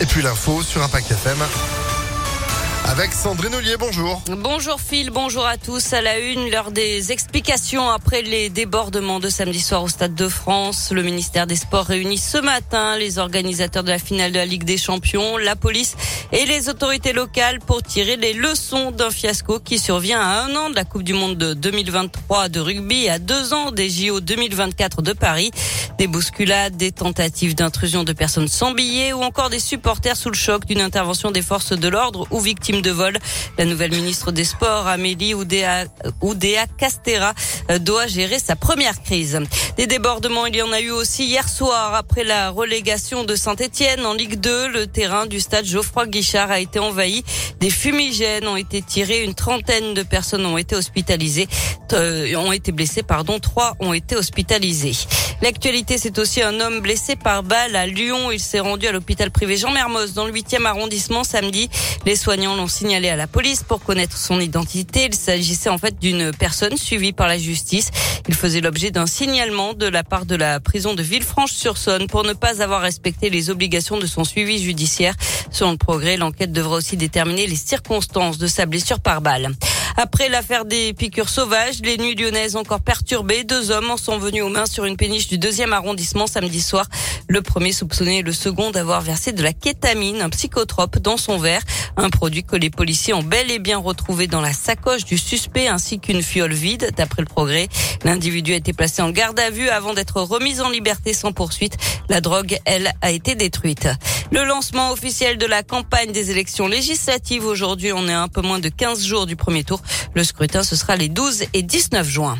Et puis l'info sur Impact FM. Avec Sandrine Ollier, bonjour. Bonjour Phil, bonjour à tous. À la une, l'heure des explications après les débordements de samedi soir au Stade de France. Le ministère des Sports réunit ce matin les organisateurs de la finale de la Ligue des Champions, la police et les autorités locales pour tirer les leçons d'un fiasco qui survient à un an de la Coupe du Monde de 2023 de rugby à deux ans des JO 2024 de Paris. Des bousculades, des tentatives d'intrusion de personnes sans billets ou encore des supporters sous le choc d'une intervention des forces de l'ordre ou victimes de vol. La nouvelle ministre des Sports, Amélie Oudéa, Oudéa Castera, euh, doit gérer sa première crise. Des débordements, il y en a eu aussi hier soir après la relégation de Saint-Etienne en Ligue 2. Le terrain du stade Geoffroy Guichard a été envahi. Des fumigènes ont été tirés. Une trentaine de personnes ont été hospitalisées, euh, ont été blessées, pardon. Trois ont été hospitalisées. L'actualité, c'est aussi un homme blessé par balle à Lyon. Il s'est rendu à l'hôpital privé Jean Mermoz dans le 8e arrondissement samedi. Les soignants l'ont signalé à la police pour connaître son identité. Il s'agissait en fait d'une personne suivie par la justice. Il faisait l'objet d'un signalement de la part de la prison de Villefranche-sur-Saône pour ne pas avoir respecté les obligations de son suivi judiciaire. Selon le progrès, l'enquête devra aussi déterminer les circonstances de sa blessure par balle. Après l'affaire des piqûres sauvages, les nuits lyonnaises encore perturbées, deux hommes en sont venus aux mains sur une péniche du deuxième arrondissement samedi soir. Le premier soupçonné le second d'avoir versé de la kétamine, un psychotrope, dans son verre. Un produit que les policiers ont bel et bien retrouvé dans la sacoche du suspect ainsi qu'une fiole vide, d'après le progrès. L'individu a été placé en garde à vue avant d'être remis en liberté sans poursuite. La drogue, elle, a été détruite. Le lancement officiel de la campagne des élections législatives aujourd'hui, on est un peu moins de 15 jours du premier tour. Le scrutin, ce sera les 12 et 19 juin.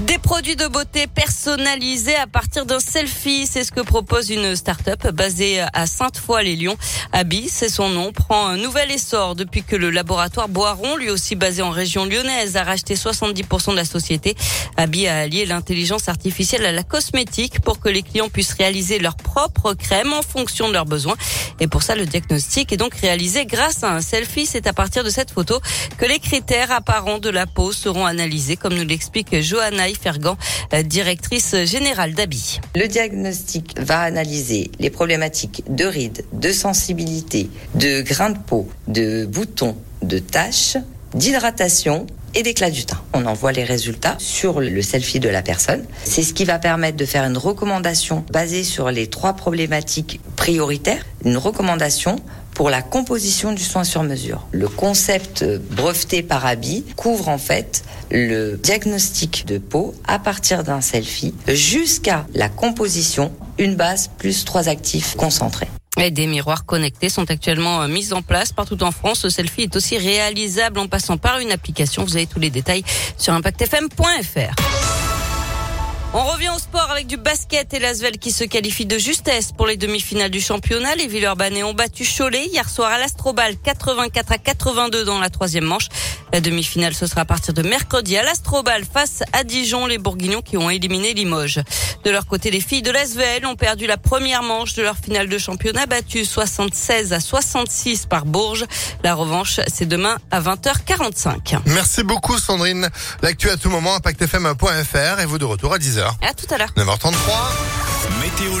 Des produits de beauté personnalisés à partir d'un selfie, c'est ce que propose une start-up basée à Sainte-Foy-les-Lyons. Abi, c'est son nom, prend un nouvel essor depuis que le laboratoire Boiron, lui aussi basé en région lyonnaise, a racheté 70% de la société. Abi a allié l'intelligence artificielle à la cosmétique pour que les clients puissent réaliser leur propre crème en fonction de leurs besoins. Et pour ça, le diagnostic est donc réalisé grâce à un selfie. C'est à partir de cette photo que les critères apparents de la peau seront analysés, comme nous l'explique Johanna Fergan, directrice générale d'ABI. Le diagnostic va analyser les problématiques de rides, de sensibilité, de grains de peau, de boutons, de taches, d'hydratation et d'éclat du teint. On envoie les résultats sur le selfie de la personne. C'est ce qui va permettre de faire une recommandation basée sur les trois problématiques prioritaires. Une recommandation pour la composition du soin sur mesure. Le concept breveté par Abi couvre en fait le diagnostic de peau à partir d'un selfie jusqu'à la composition, une base plus trois actifs concentrés. Et des miroirs connectés sont actuellement euh, mis en place partout en France. Ce selfie est aussi réalisable en passant par une application. Vous avez tous les détails sur impactfm.fr. On revient au sport avec du basket et l'Asvel qui se qualifie de justesse pour les demi-finales du championnat. Les Villeurbanais ont battu Cholet hier soir à l'Astrobal 84 à 82 dans la troisième manche. La demi-finale, ce sera à partir de mercredi à l'Astrobal face à Dijon, les Bourguignons qui ont éliminé Limoges. De leur côté, les filles de l'Asvel ont perdu la première manche de leur finale de championnat battue 76 à 66 par Bourges. La revanche, c'est demain à 20h45. Merci beaucoup Sandrine. L'actu à tout moment, impactfm.fr et vous de retour à 10h. À tout à l'heure. 9h33. Météo